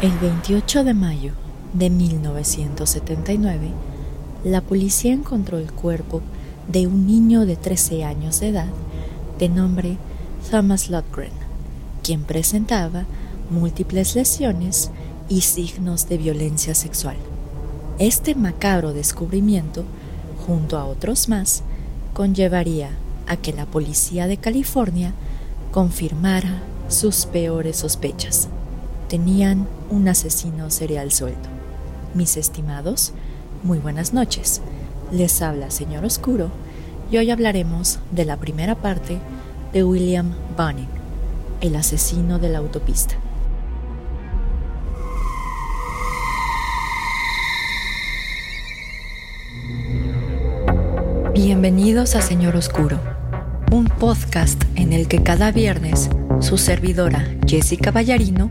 El 28 de mayo de 1979, la policía encontró el cuerpo de un niño de 13 años de edad de nombre Thomas Lundgren, quien presentaba múltiples lesiones y signos de violencia sexual. Este macabro descubrimiento, junto a otros más, conllevaría a que la policía de California confirmara sus peores sospechas tenían un asesino serial suelto. Mis estimados, muy buenas noches. Les habla Señor Oscuro y hoy hablaremos de la primera parte de William Bunning, el asesino de la autopista. Bienvenidos a Señor Oscuro, un podcast en el que cada viernes su servidora Jessica Ballarino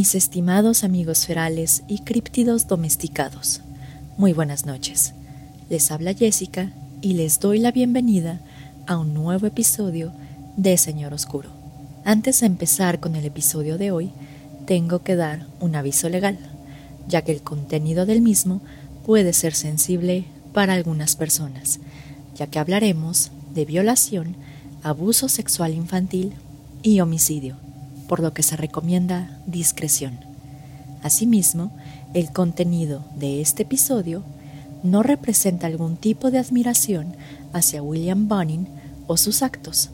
Mis estimados amigos ferales y críptidos domesticados. Muy buenas noches. Les habla Jessica y les doy la bienvenida a un nuevo episodio de Señor Oscuro. Antes de empezar con el episodio de hoy, tengo que dar un aviso legal, ya que el contenido del mismo puede ser sensible para algunas personas, ya que hablaremos de violación, abuso sexual infantil y homicidio por lo que se recomienda discreción. Asimismo, el contenido de este episodio no representa algún tipo de admiración hacia William Bunning o sus actos,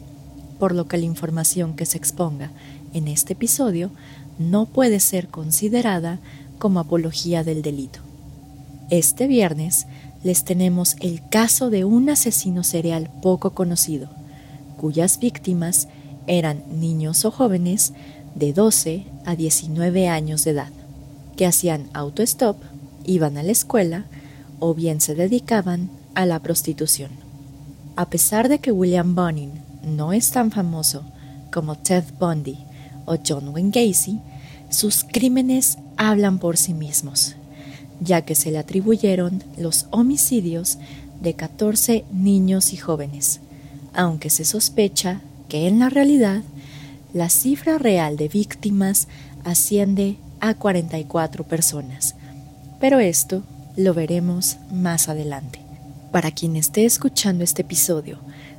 por lo que la información que se exponga en este episodio no puede ser considerada como apología del delito. Este viernes les tenemos el caso de un asesino serial poco conocido, cuyas víctimas eran niños o jóvenes de 12 a 19 años de edad, que hacían autostop, iban a la escuela o bien se dedicaban a la prostitución. A pesar de que William Bunning no es tan famoso como Ted Bundy o John Wayne Gacy, sus crímenes hablan por sí mismos, ya que se le atribuyeron los homicidios de 14 niños y jóvenes, aunque se sospecha que en la realidad la cifra real de víctimas asciende a 44 personas. Pero esto lo veremos más adelante. Para quien esté escuchando este episodio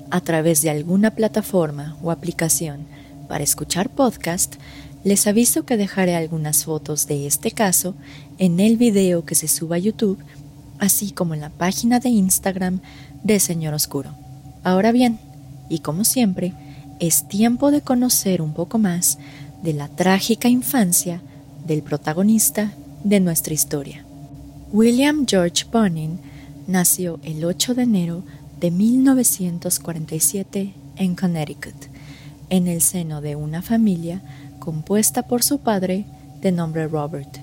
a través de alguna plataforma o aplicación para escuchar podcast, les aviso que dejaré algunas fotos de este caso en el video que se suba a YouTube, así como en la página de Instagram de Señor Oscuro. Ahora bien, y como siempre, es tiempo de conocer un poco más de la trágica infancia del protagonista de nuestra historia. William George Bunning nació el 8 de enero de 1947 en Connecticut, en el seno de una familia compuesta por su padre de nombre Robert,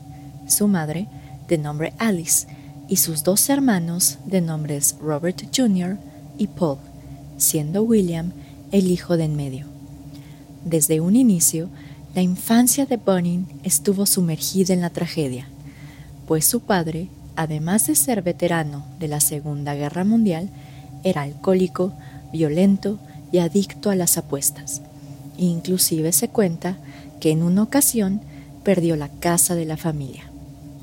su madre de nombre Alice y sus dos hermanos de nombres Robert Jr. y Paul, siendo William el hijo de en medio. Desde un inicio, la infancia de Bunning estuvo sumergida en la tragedia, pues su padre, además de ser veterano de la Segunda Guerra Mundial, era alcohólico, violento y adicto a las apuestas. Inclusive se cuenta que en una ocasión perdió la casa de la familia.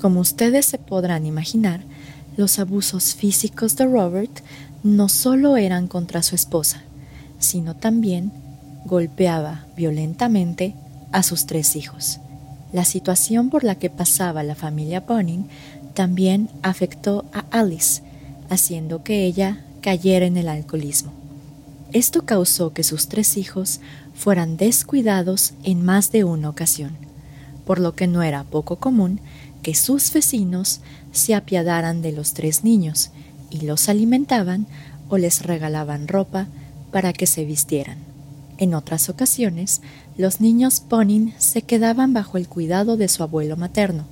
Como ustedes se podrán imaginar, los abusos físicos de Robert no solo eran contra su esposa, sino también golpeaba violentamente a sus tres hijos. La situación por la que pasaba la familia Bunning también afectó a Alice, haciendo que ella cayera en el alcoholismo. Esto causó que sus tres hijos fueran descuidados en más de una ocasión, por lo que no era poco común que sus vecinos se apiadaran de los tres niños y los alimentaban o les regalaban ropa para que se vistieran. En otras ocasiones, los niños Bonin se quedaban bajo el cuidado de su abuelo materno,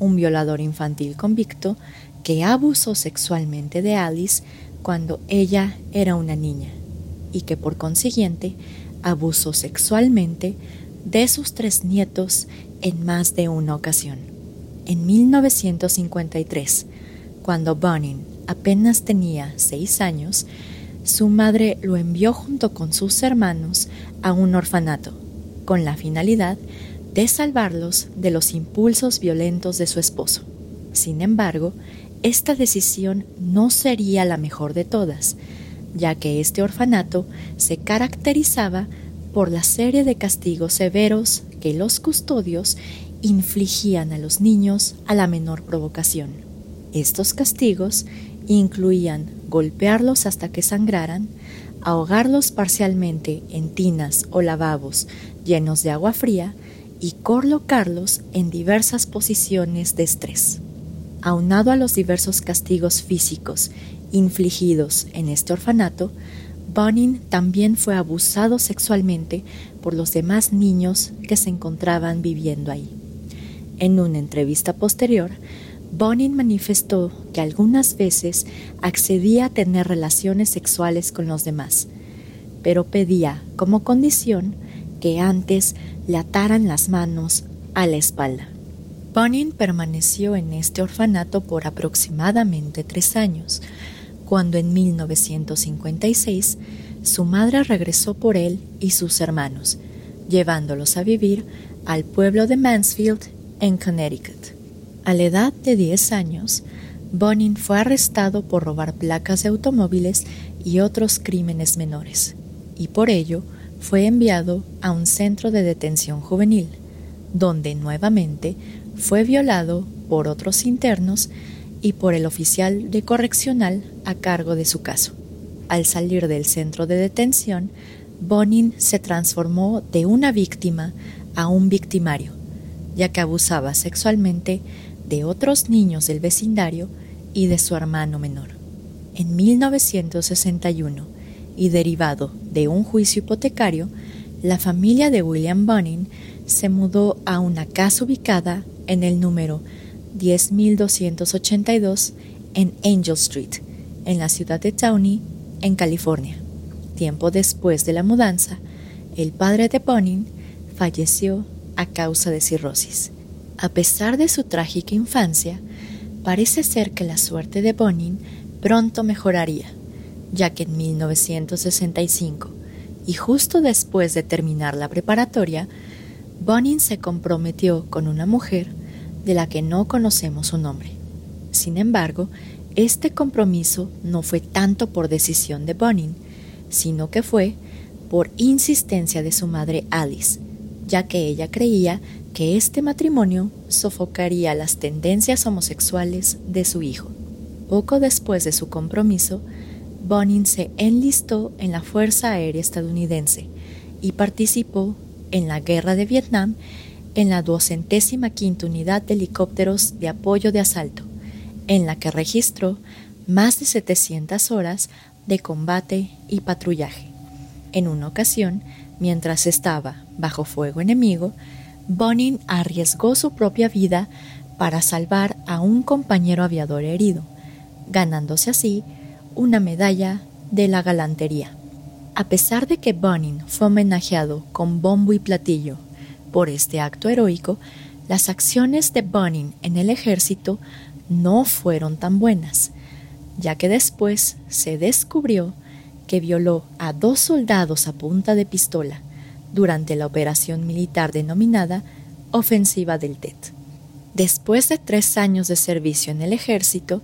un violador infantil convicto que abusó sexualmente de Alice cuando ella era una niña y que por consiguiente abusó sexualmente de sus tres nietos en más de una ocasión. En 1953, cuando Bonin apenas tenía seis años, su madre lo envió junto con sus hermanos a un orfanato, con la finalidad de salvarlos de los impulsos violentos de su esposo. Sin embargo, esta decisión no sería la mejor de todas, ya que este orfanato se caracterizaba por la serie de castigos severos que los custodios infligían a los niños a la menor provocación. Estos castigos incluían golpearlos hasta que sangraran, ahogarlos parcialmente en tinas o lavabos llenos de agua fría y colocarlos en diversas posiciones de estrés. Aunado a los diversos castigos físicos infligidos en este orfanato, Bonin también fue abusado sexualmente por los demás niños que se encontraban viviendo ahí. En una entrevista posterior, Bonin manifestó que algunas veces accedía a tener relaciones sexuales con los demás, pero pedía como condición que antes le ataran las manos a la espalda. Bonin permaneció en este orfanato por aproximadamente tres años, cuando en 1956 su madre regresó por él y sus hermanos, llevándolos a vivir al pueblo de Mansfield, en Connecticut. A la edad de 10 años, Bonin fue arrestado por robar placas de automóviles y otros crímenes menores, y por ello fue enviado a un centro de detención juvenil, donde nuevamente fue violado por otros internos y por el oficial de correccional a cargo de su caso. Al salir del centro de detención, Bonin se transformó de una víctima a un victimario, ya que abusaba sexualmente de otros niños del vecindario y de su hermano menor. En 1961, y derivado de un juicio hipotecario, la familia de William Bonin se mudó a una casa ubicada en el número 10282 en Angel Street, en la ciudad de Downey, en California. Tiempo después de la mudanza, el padre de Bonin falleció a causa de cirrosis. A pesar de su trágica infancia, parece ser que la suerte de Bonin pronto mejoraría, ya que en 1965, y justo después de terminar la preparatoria, Bonin se comprometió con una mujer de la que no conocemos su nombre. Sin embargo, este compromiso no fue tanto por decisión de Bonin, sino que fue por insistencia de su madre Alice, ya que ella creía que este matrimonio sofocaría las tendencias homosexuales de su hijo. Poco después de su compromiso, Bonin se enlistó en la Fuerza Aérea estadounidense y participó en la Guerra de Vietnam en la duocentésima quinta unidad de helicópteros de apoyo de asalto, en la que registró más de 700 horas de combate y patrullaje. En una ocasión, mientras estaba bajo fuego enemigo, Bonin arriesgó su propia vida para salvar a un compañero aviador herido, ganándose así una medalla de la galantería. A pesar de que Bonin fue homenajeado con bombo y platillo por este acto heroico, las acciones de Bonin en el ejército no fueron tan buenas, ya que después se descubrió que violó a dos soldados a punta de pistola durante la operación militar denominada Ofensiva del Tet. Después de tres años de servicio en el ejército,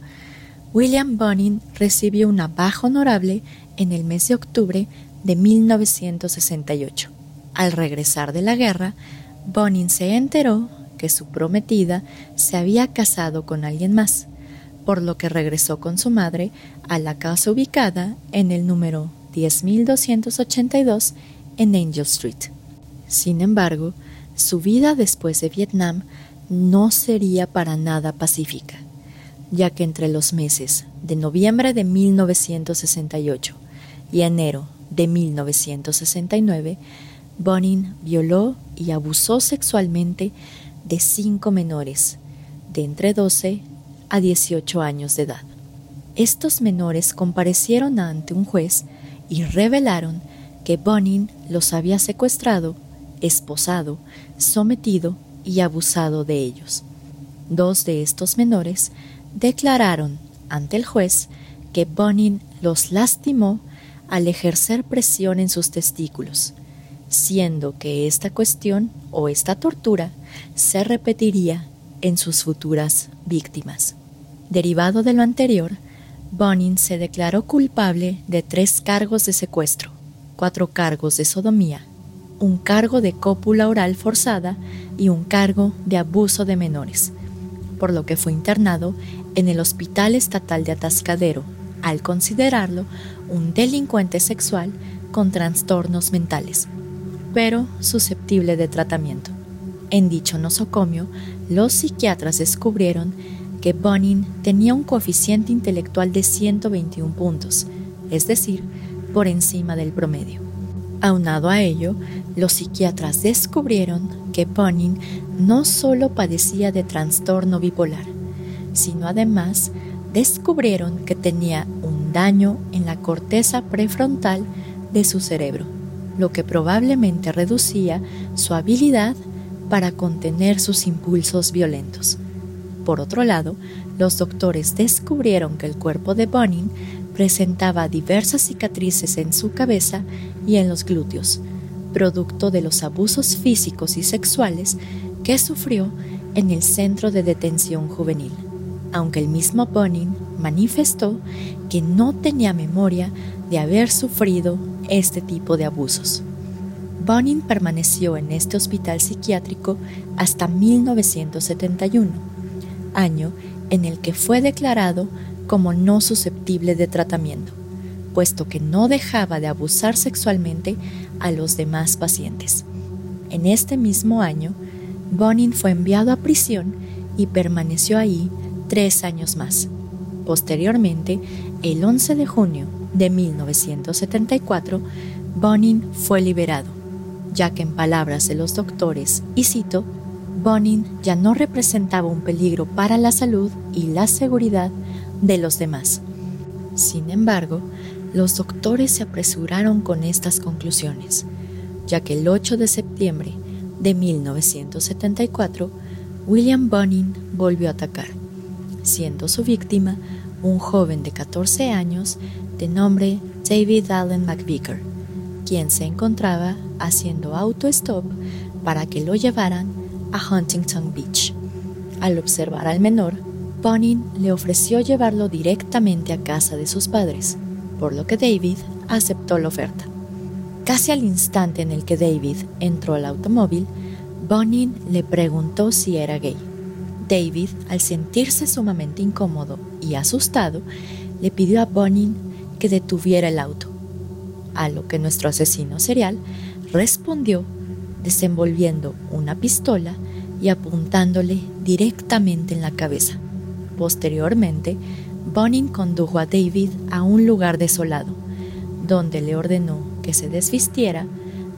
William Bonin recibió una baja honorable en el mes de octubre de 1968. Al regresar de la guerra, Bonin se enteró que su prometida se había casado con alguien más, por lo que regresó con su madre a la casa ubicada en el número 10282 en Angel Street. Sin embargo, su vida después de Vietnam no sería para nada pacífica, ya que entre los meses de noviembre de 1968 y enero de 1969, Bonin violó y abusó sexualmente de cinco menores de entre 12 a 18 años de edad. Estos menores comparecieron ante un juez y revelaron que Bonin los había secuestrado, esposado, sometido y abusado de ellos. Dos de estos menores declararon ante el juez que Bonin los lastimó al ejercer presión en sus testículos, siendo que esta cuestión o esta tortura se repetiría en sus futuras víctimas. Derivado de lo anterior, Bonin se declaró culpable de tres cargos de secuestro, cuatro cargos de sodomía, un cargo de cópula oral forzada y un cargo de abuso de menores, por lo que fue internado en el Hospital Estatal de Atascadero, al considerarlo un delincuente sexual con trastornos mentales, pero susceptible de tratamiento. En dicho nosocomio, los psiquiatras descubrieron que Bonin tenía un coeficiente intelectual de 121 puntos, es decir, por encima del promedio. Aunado a ello, los psiquiatras descubrieron que Bonin no solo padecía de trastorno bipolar, sino además descubrieron que tenía un daño en la corteza prefrontal de su cerebro, lo que probablemente reducía su habilidad para contener sus impulsos violentos. Por otro lado, los doctores descubrieron que el cuerpo de Bonin presentaba diversas cicatrices en su cabeza y en los glúteos, producto de los abusos físicos y sexuales que sufrió en el centro de detención juvenil, aunque el mismo Bonin manifestó que no tenía memoria de haber sufrido este tipo de abusos. Bonin permaneció en este hospital psiquiátrico hasta 1971, año en el que fue declarado como no susceptible de tratamiento, puesto que no dejaba de abusar sexualmente a los demás pacientes. En este mismo año, Bonin fue enviado a prisión y permaneció ahí tres años más. Posteriormente, el 11 de junio de 1974, Bonin fue liberado ya que en palabras de los doctores, y cito, Bonin ya no representaba un peligro para la salud y la seguridad de los demás. Sin embargo, los doctores se apresuraron con estas conclusiones, ya que el 8 de septiembre de 1974, William Bonin volvió a atacar, siendo su víctima un joven de 14 años de nombre David Allen McVicker, quien se encontraba haciendo auto-stop para que lo llevaran a Huntington Beach. Al observar al menor, Bonin le ofreció llevarlo directamente a casa de sus padres, por lo que David aceptó la oferta. Casi al instante en el que David entró al automóvil, Bonin le preguntó si era gay. David, al sentirse sumamente incómodo y asustado, le pidió a Bonin que detuviera el auto, a lo que nuestro asesino serial respondió desenvolviendo una pistola y apuntándole directamente en la cabeza. Posteriormente, Bonin condujo a David a un lugar desolado, donde le ordenó que se desvistiera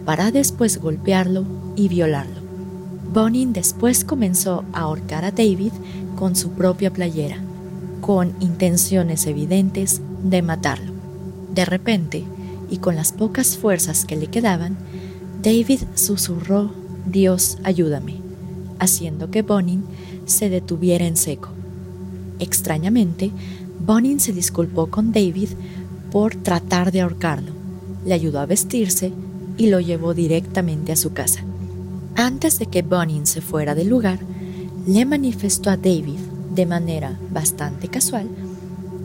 para después golpearlo y violarlo. Bonin después comenzó a ahorcar a David con su propia playera, con intenciones evidentes de matarlo. De repente, y con las pocas fuerzas que le quedaban, David susurró, Dios, ayúdame, haciendo que Bonin se detuviera en seco. Extrañamente, Bonin se disculpó con David por tratar de ahorcarlo, le ayudó a vestirse y lo llevó directamente a su casa. Antes de que Bonin se fuera del lugar, le manifestó a David, de manera bastante casual,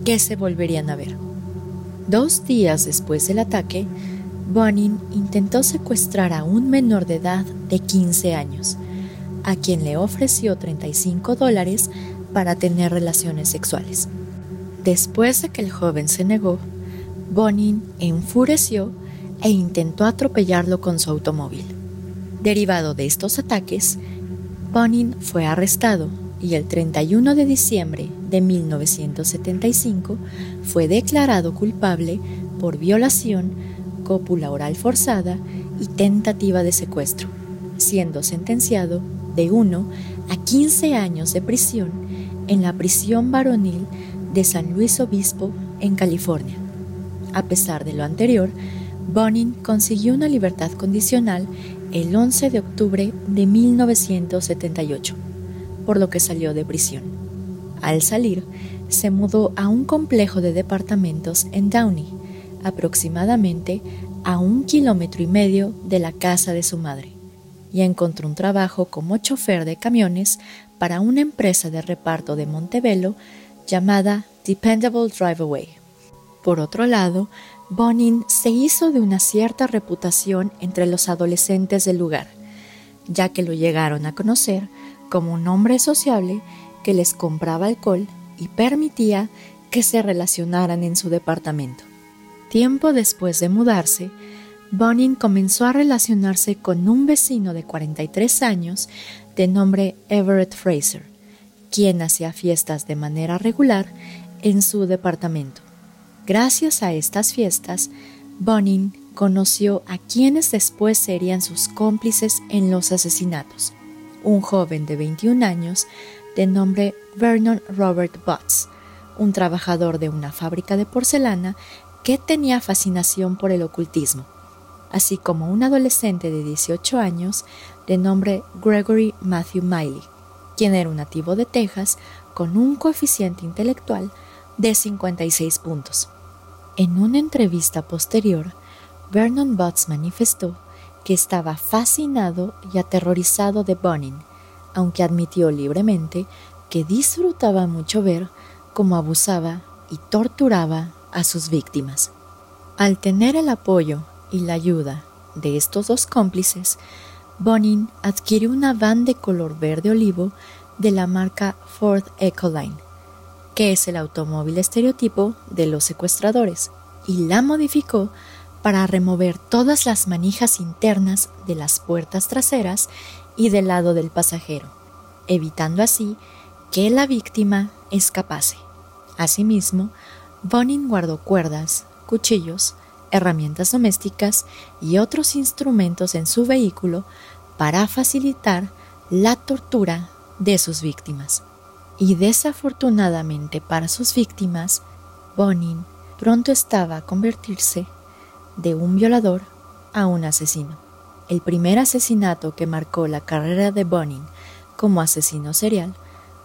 que se volverían a ver. Dos días después del ataque, Bonin intentó secuestrar a un menor de edad de 15 años, a quien le ofreció 35 dólares para tener relaciones sexuales. Después de que el joven se negó, Bonin enfureció e intentó atropellarlo con su automóvil. Derivado de estos ataques, Bonin fue arrestado y el 31 de diciembre de 1975 fue declarado culpable por violación cópula oral forzada y tentativa de secuestro, siendo sentenciado de 1 a 15 años de prisión en la prisión varonil de San Luis Obispo en California. A pesar de lo anterior, Bonin consiguió una libertad condicional el 11 de octubre de 1978, por lo que salió de prisión. Al salir, se mudó a un complejo de departamentos en Downey, aproximadamente a un kilómetro y medio de la casa de su madre, y encontró un trabajo como chofer de camiones para una empresa de reparto de Montebello llamada Dependable Drive Away. Por otro lado, Bonin se hizo de una cierta reputación entre los adolescentes del lugar, ya que lo llegaron a conocer como un hombre sociable que les compraba alcohol y permitía que se relacionaran en su departamento. Tiempo después de mudarse, Bonin comenzó a relacionarse con un vecino de 43 años de nombre Everett Fraser, quien hacía fiestas de manera regular en su departamento. Gracias a estas fiestas, Bonin conoció a quienes después serían sus cómplices en los asesinatos. Un joven de 21 años de nombre Vernon Robert Butts, un trabajador de una fábrica de porcelana que tenía fascinación por el ocultismo, así como un adolescente de 18 años de nombre Gregory Matthew Miley, quien era un nativo de Texas con un coeficiente intelectual de 56 puntos. En una entrevista posterior, Vernon Butts manifestó que estaba fascinado y aterrorizado de Bonin, aunque admitió libremente que disfrutaba mucho ver cómo abusaba y torturaba a sus víctimas. Al tener el apoyo y la ayuda de estos dos cómplices, Bonin adquirió una van de color verde olivo de la marca Ford Ecoline, que es el automóvil estereotipo de los secuestradores, y la modificó para remover todas las manijas internas de las puertas traseras y del lado del pasajero, evitando así que la víctima escapase. Asimismo, Bonin guardó cuerdas, cuchillos, herramientas domésticas y otros instrumentos en su vehículo para facilitar la tortura de sus víctimas. Y desafortunadamente para sus víctimas, Bonin pronto estaba a convertirse de un violador a un asesino. El primer asesinato que marcó la carrera de Bonin como asesino serial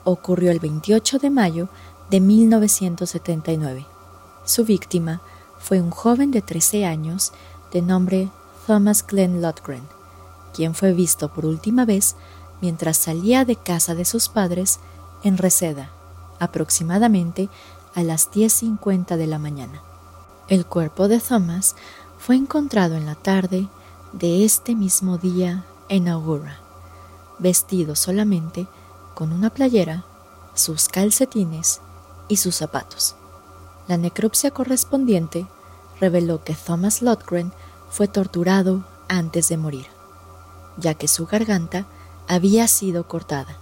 ocurrió el 28 de mayo de 1979. Su víctima fue un joven de 13 años de nombre Thomas Glenn Lotgren, quien fue visto por última vez mientras salía de casa de sus padres en Reseda, aproximadamente a las 10.50 de la mañana. El cuerpo de Thomas fue encontrado en la tarde de este mismo día en Augura, vestido solamente con una playera, sus calcetines y sus zapatos. La necropsia correspondiente reveló que Thomas Lotgren fue torturado antes de morir, ya que su garganta había sido cortada,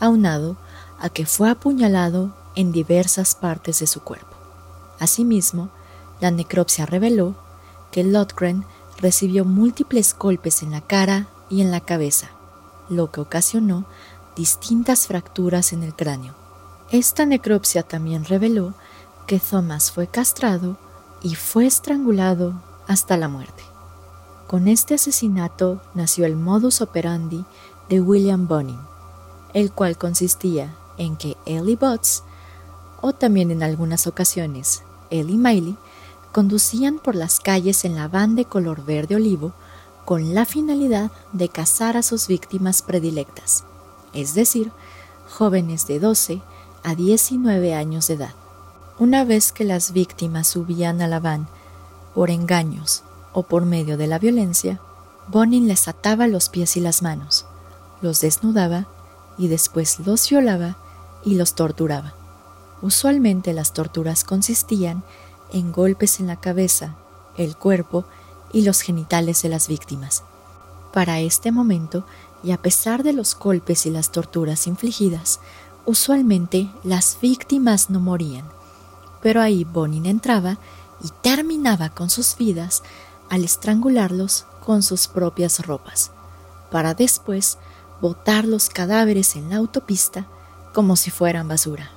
aunado a que fue apuñalado en diversas partes de su cuerpo. Asimismo, la necropsia reveló que Lotgren recibió múltiples golpes en la cara y en la cabeza, lo que ocasionó distintas fracturas en el cráneo. Esta necropsia también reveló que Thomas fue castrado y fue estrangulado hasta la muerte. Con este asesinato nació el modus operandi de William Bonin, el cual consistía en que Ellie Butts, o también en algunas ocasiones Ellie Miley, conducían por las calles en la van de color verde olivo con la finalidad de cazar a sus víctimas predilectas, es decir, jóvenes de 12 a 19 años de edad. Una vez que las víctimas subían a la van por engaños o por medio de la violencia, Bonin les ataba los pies y las manos, los desnudaba y después los violaba y los torturaba. Usualmente las torturas consistían en golpes en la cabeza, el cuerpo y los genitales de las víctimas. Para este momento, y a pesar de los golpes y las torturas infligidas, Usualmente las víctimas no morían, pero ahí Bonin entraba y terminaba con sus vidas al estrangularlos con sus propias ropas, para después botar los cadáveres en la autopista como si fueran basura.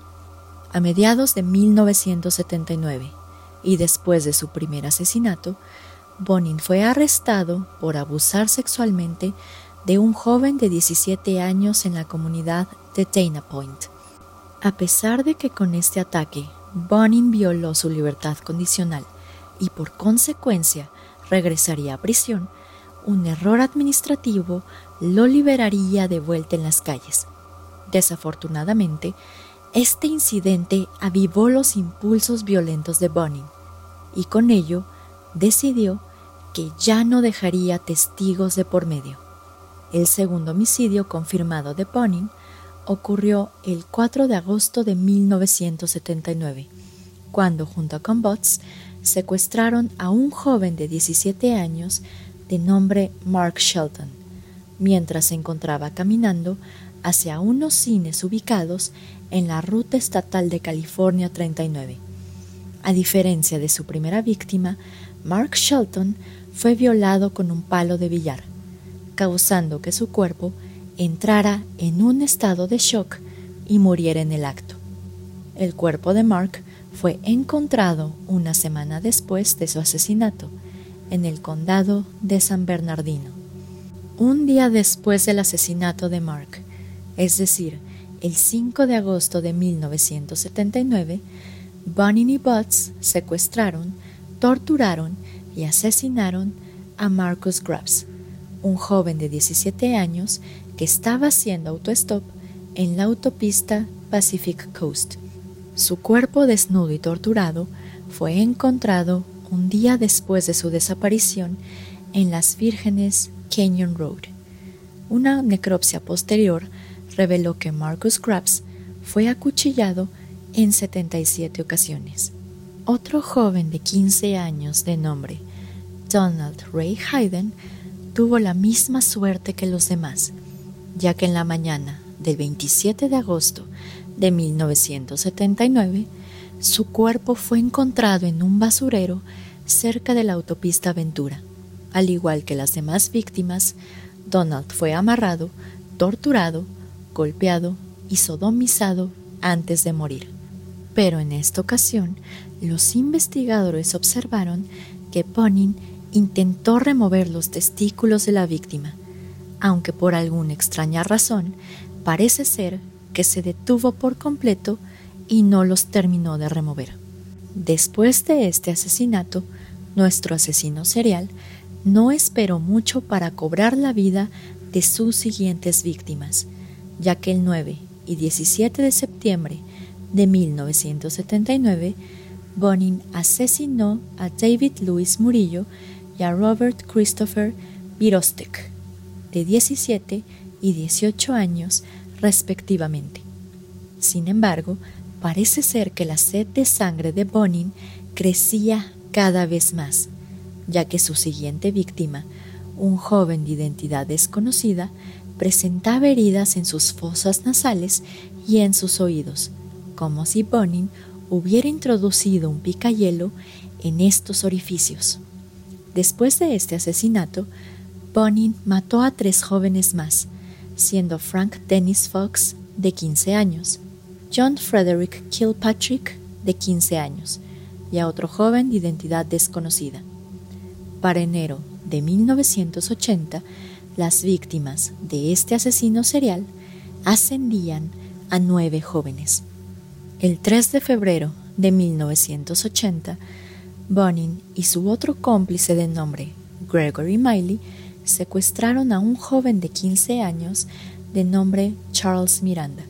A mediados de 1979 y después de su primer asesinato, Bonin fue arrestado por abusar sexualmente de un joven de 17 años en la comunidad de Dana Point. A pesar de que con este ataque Bonin violó su libertad condicional y por consecuencia regresaría a prisión, un error administrativo lo liberaría de vuelta en las calles. Desafortunadamente, este incidente avivó los impulsos violentos de Bonin y con ello decidió que ya no dejaría testigos de por medio. El segundo homicidio confirmado de Bonin ocurrió el 4 de agosto de 1979, cuando junto con Botts secuestraron a un joven de 17 años de nombre Mark Shelton, mientras se encontraba caminando hacia unos cines ubicados en la ruta estatal de California 39. A diferencia de su primera víctima, Mark Shelton fue violado con un palo de billar, causando que su cuerpo entrara en un estado de shock y muriera en el acto. El cuerpo de Mark fue encontrado una semana después de su asesinato en el condado de San Bernardino. Un día después del asesinato de Mark, es decir, el 5 de agosto de 1979, Bunny y Butts secuestraron, torturaron y asesinaron a Marcus Grubbs, un joven de 17 años que estaba haciendo autostop en la autopista Pacific Coast. Su cuerpo desnudo y torturado fue encontrado un día después de su desaparición en las Vírgenes Canyon Road. Una necropsia posterior reveló que Marcus Krabs fue acuchillado en 77 ocasiones. Otro joven de 15 años de nombre Donald Ray Hayden tuvo la misma suerte que los demás, ya que en la mañana del 27 de agosto de 1979, su cuerpo fue encontrado en un basurero cerca de la autopista Ventura. Al igual que las demás víctimas, Donald fue amarrado, torturado, golpeado y sodomizado antes de morir. Pero en esta ocasión, los investigadores observaron que Ponin intentó remover los testículos de la víctima, aunque por alguna extraña razón parece ser que se detuvo por completo y no los terminó de remover. Después de este asesinato, nuestro asesino serial no esperó mucho para cobrar la vida de sus siguientes víctimas, ya que el 9 y 17 de septiembre de 1979, Bonin asesinó a David Louis Murillo y a Robert Christopher Birostek, de 17 y 18 años respectivamente. Sin embargo, parece ser que la sed de sangre de Bonin crecía cada vez más, ya que su siguiente víctima, un joven de identidad desconocida, presentaba heridas en sus fosas nasales y en sus oídos, como si Bonin hubiera introducido un picayelo en estos orificios. Después de este asesinato, Bonin mató a tres jóvenes más, siendo Frank Dennis Fox, de 15 años, John Frederick Kilpatrick, de 15 años, y a otro joven de identidad desconocida. Para enero de 1980, las víctimas de este asesino serial ascendían a nueve jóvenes. El 3 de febrero de 1980, Bonin y su otro cómplice de nombre Gregory Miley secuestraron a un joven de 15 años de nombre Charles Miranda.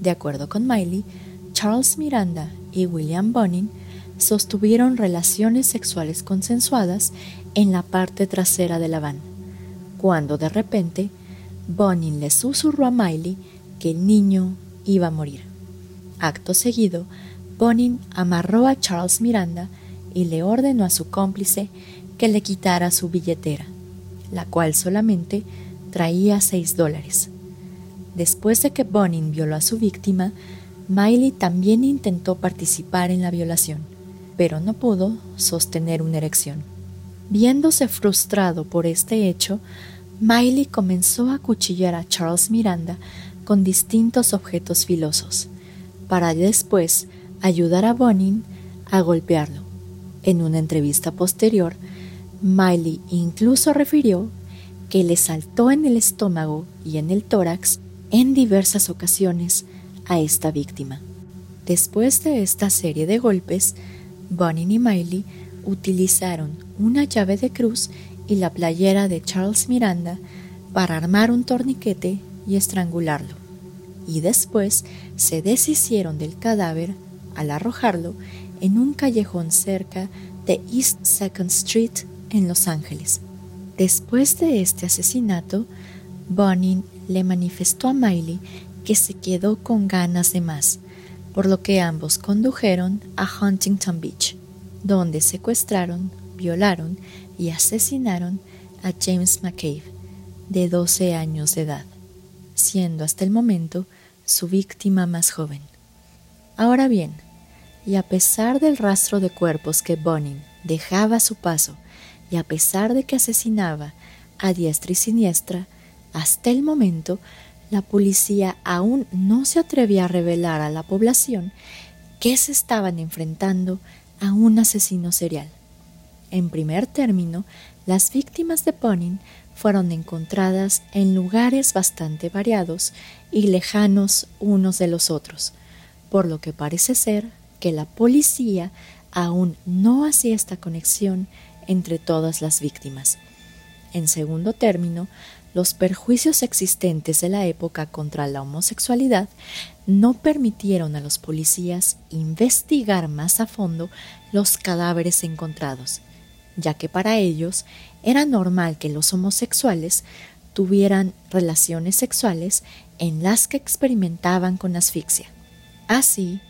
De acuerdo con Miley, Charles Miranda y William Bonin sostuvieron relaciones sexuales consensuadas en la parte trasera de la van, cuando de repente Bonin le susurró a Miley que el niño iba a morir. Acto seguido, Bonin amarró a Charles Miranda y le ordenó a su cómplice que le quitara su billetera la cual solamente traía seis dólares. Después de que Bonin violó a su víctima, Miley también intentó participar en la violación, pero no pudo sostener una erección. Viéndose frustrado por este hecho, Miley comenzó a cuchillar a Charles Miranda con distintos objetos filosos, para después ayudar a Bonin a golpearlo. En una entrevista posterior, Miley incluso refirió que le saltó en el estómago y en el tórax en diversas ocasiones a esta víctima. Después de esta serie de golpes, Bonin y Miley utilizaron una llave de cruz y la playera de Charles Miranda para armar un torniquete y estrangularlo, y después se deshicieron del cadáver al arrojarlo en un callejón cerca de East Second Street en Los Ángeles. Después de este asesinato, Bonin le manifestó a Miley que se quedó con ganas de más, por lo que ambos condujeron a Huntington Beach, donde secuestraron, violaron y asesinaron a James McCabe, de 12 años de edad, siendo hasta el momento su víctima más joven. Ahora bien, y a pesar del rastro de cuerpos que Bonin dejaba a su paso, a pesar de que asesinaba a diestra y siniestra, hasta el momento la policía aún no se atrevía a revelar a la población que se estaban enfrentando a un asesino serial. En primer término, las víctimas de Bonin fueron encontradas en lugares bastante variados y lejanos unos de los otros, por lo que parece ser que la policía aún no hacía esta conexión entre todas las víctimas. En segundo término, los perjuicios existentes de la época contra la homosexualidad no permitieron a los policías investigar más a fondo los cadáveres encontrados, ya que para ellos era normal que los homosexuales tuvieran relaciones sexuales en las que experimentaban con asfixia. Así,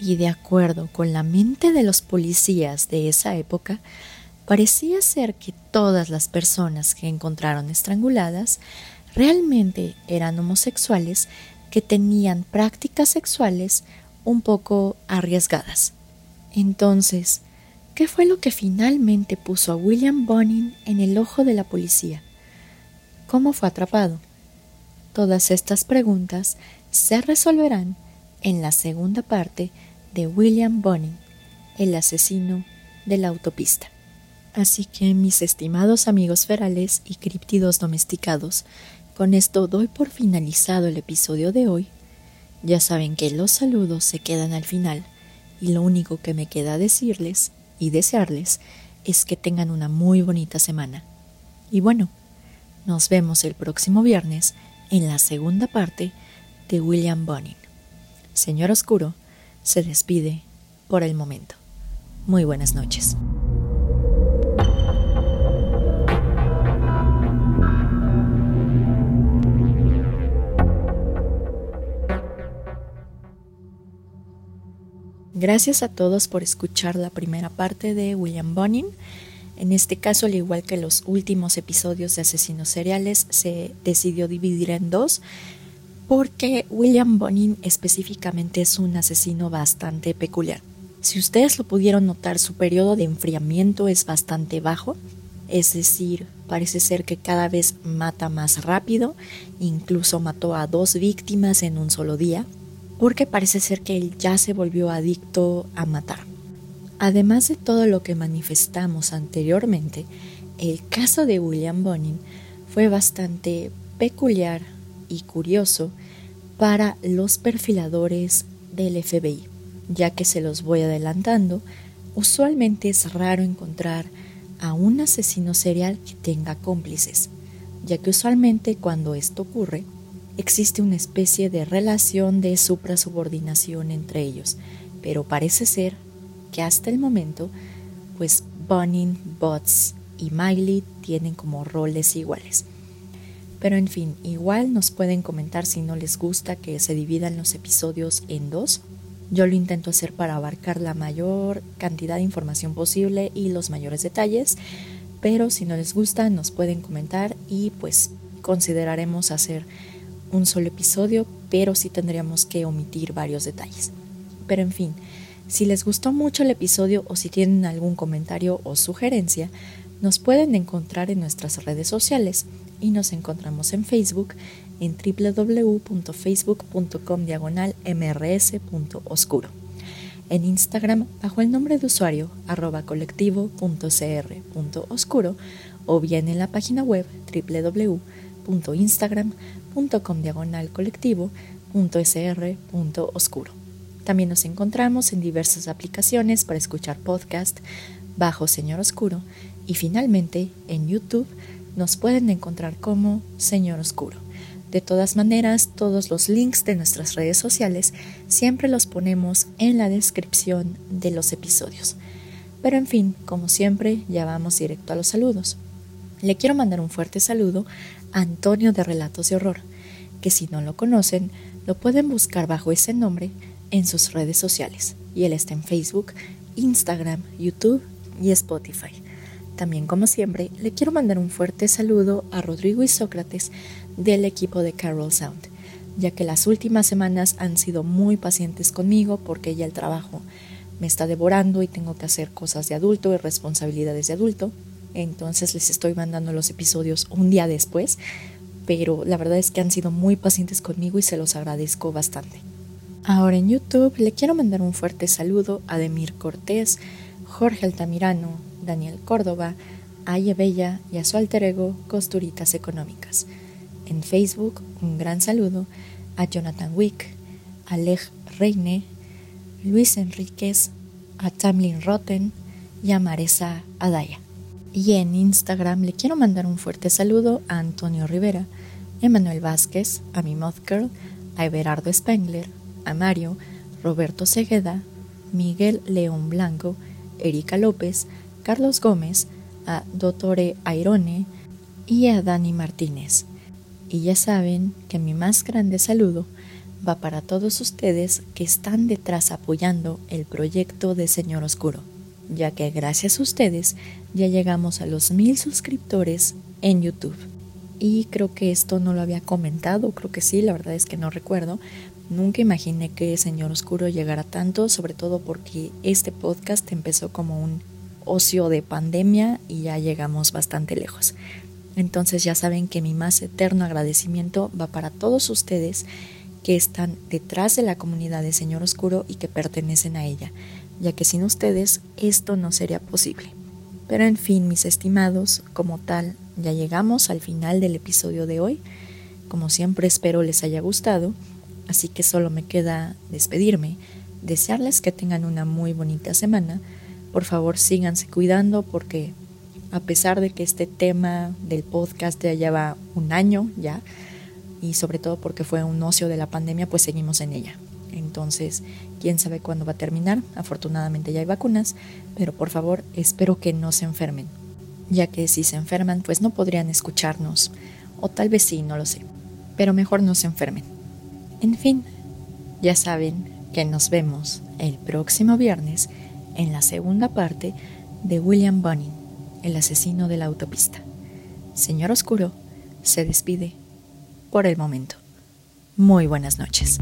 y de acuerdo con la mente de los policías de esa época, parecía ser que todas las personas que encontraron estranguladas realmente eran homosexuales que tenían prácticas sexuales un poco arriesgadas. Entonces, ¿Qué fue lo que finalmente puso a William Bonin en el ojo de la policía? ¿Cómo fue atrapado? Todas estas preguntas se resolverán en la segunda parte de William Bonin, el asesino de la autopista. Así que, mis estimados amigos ferales y críptidos domesticados, con esto doy por finalizado el episodio de hoy. Ya saben que los saludos se quedan al final y lo único que me queda decirles y desearles es que tengan una muy bonita semana. Y bueno, nos vemos el próximo viernes en la segunda parte de William Bonin. Señor Oscuro se despide por el momento. Muy buenas noches. Gracias a todos por escuchar la primera parte de William Bonin. En este caso, al igual que los últimos episodios de Asesinos Seriales, se decidió dividir en dos porque William Bonin específicamente es un asesino bastante peculiar. Si ustedes lo pudieron notar, su periodo de enfriamiento es bastante bajo, es decir, parece ser que cada vez mata más rápido, incluso mató a dos víctimas en un solo día, porque parece ser que él ya se volvió adicto a matar. Además de todo lo que manifestamos anteriormente, el caso de William Bonin fue bastante peculiar y curioso para los perfiladores del FBI, ya que se los voy adelantando, usualmente es raro encontrar a un asesino serial que tenga cómplices, ya que usualmente cuando esto ocurre, existe una especie de relación de suprasubordinación entre ellos, pero parece ser que hasta el momento, pues Bonin, Bots y Miley tienen como roles iguales. Pero en fin, igual nos pueden comentar si no les gusta que se dividan los episodios en dos. Yo lo intento hacer para abarcar la mayor cantidad de información posible y los mayores detalles, pero si no les gusta nos pueden comentar y pues consideraremos hacer un solo episodio, pero sí tendríamos que omitir varios detalles. Pero en fin, si les gustó mucho el episodio o si tienen algún comentario o sugerencia, Nos pueden encontrar en nuestras redes sociales y nos encontramos en Facebook en www.facebook.com diagonal mrs.oscuro. En Instagram bajo el nombre de usuario arroba colectivo.cr.oscuro o bien en la página web www.instagram.com diagonal colectivo.sr.oscuro. También nos encontramos en diversas aplicaciones para escuchar podcast bajo Señor Oscuro y finalmente en YouTube nos pueden encontrar como Señor Oscuro. De todas maneras, todos los links de nuestras redes sociales siempre los ponemos en la descripción de los episodios. Pero en fin, como siempre, ya vamos directo a los saludos. Le quiero mandar un fuerte saludo Antonio de Relatos de Horror, que si no lo conocen, lo pueden buscar bajo ese nombre en sus redes sociales. Y él está en Facebook, Instagram, YouTube y Spotify. También, como siempre, le quiero mandar un fuerte saludo a Rodrigo y Sócrates del equipo de Carol Sound, ya que las últimas semanas han sido muy pacientes conmigo porque ya el trabajo me está devorando y tengo que hacer cosas de adulto y responsabilidades de adulto. Entonces les estoy mandando los episodios un día después, pero la verdad es que han sido muy pacientes conmigo y se los agradezco bastante. Ahora en YouTube le quiero mandar un fuerte saludo a Demir Cortés, Jorge Altamirano, Daniel Córdoba, Aye Bella y a su alter ego Costuritas Económicas. En Facebook, un gran saludo a Jonathan Wick, Alej Reine, Luis Enríquez, a Tamlin Rotten y a Maresa Adaya. Y en Instagram le quiero mandar un fuerte saludo a Antonio Rivera, Emanuel Vázquez, a mi Moth Girl, a Everardo Spengler, a Mario, Roberto Segueda, Miguel León Blanco, Erika López, Carlos Gómez, a Dottore Airone y a Dani Martínez. Y ya saben que mi más grande saludo va para todos ustedes que están detrás apoyando el proyecto de Señor Oscuro, ya que gracias a ustedes ya llegamos a los mil suscriptores en YouTube. Y creo que esto no lo había comentado, creo que sí, la verdad es que no recuerdo. Nunca imaginé que Señor Oscuro llegara tanto, sobre todo porque este podcast empezó como un ocio de pandemia y ya llegamos bastante lejos. Entonces ya saben que mi más eterno agradecimiento va para todos ustedes que están detrás de la comunidad de Señor Oscuro y que pertenecen a ella, ya que sin ustedes esto no sería posible. Pero en fin, mis estimados, como tal, ya llegamos al final del episodio de hoy. Como siempre espero les haya gustado, así que solo me queda despedirme, desearles que tengan una muy bonita semana, por favor síganse cuidando porque a pesar de que este tema del podcast ya lleva un año ya, y sobre todo porque fue un ocio de la pandemia, pues seguimos en ella. Entonces, quién sabe cuándo va a terminar. Afortunadamente ya hay vacunas, pero por favor espero que no se enfermen, ya que si se enferman, pues no podrían escucharnos, o tal vez sí, no lo sé, pero mejor no se enfermen. En fin, ya saben que nos vemos el próximo viernes en la segunda parte de William Bunning, el asesino de la autopista. Señor Oscuro se despide por el momento. Muy buenas noches.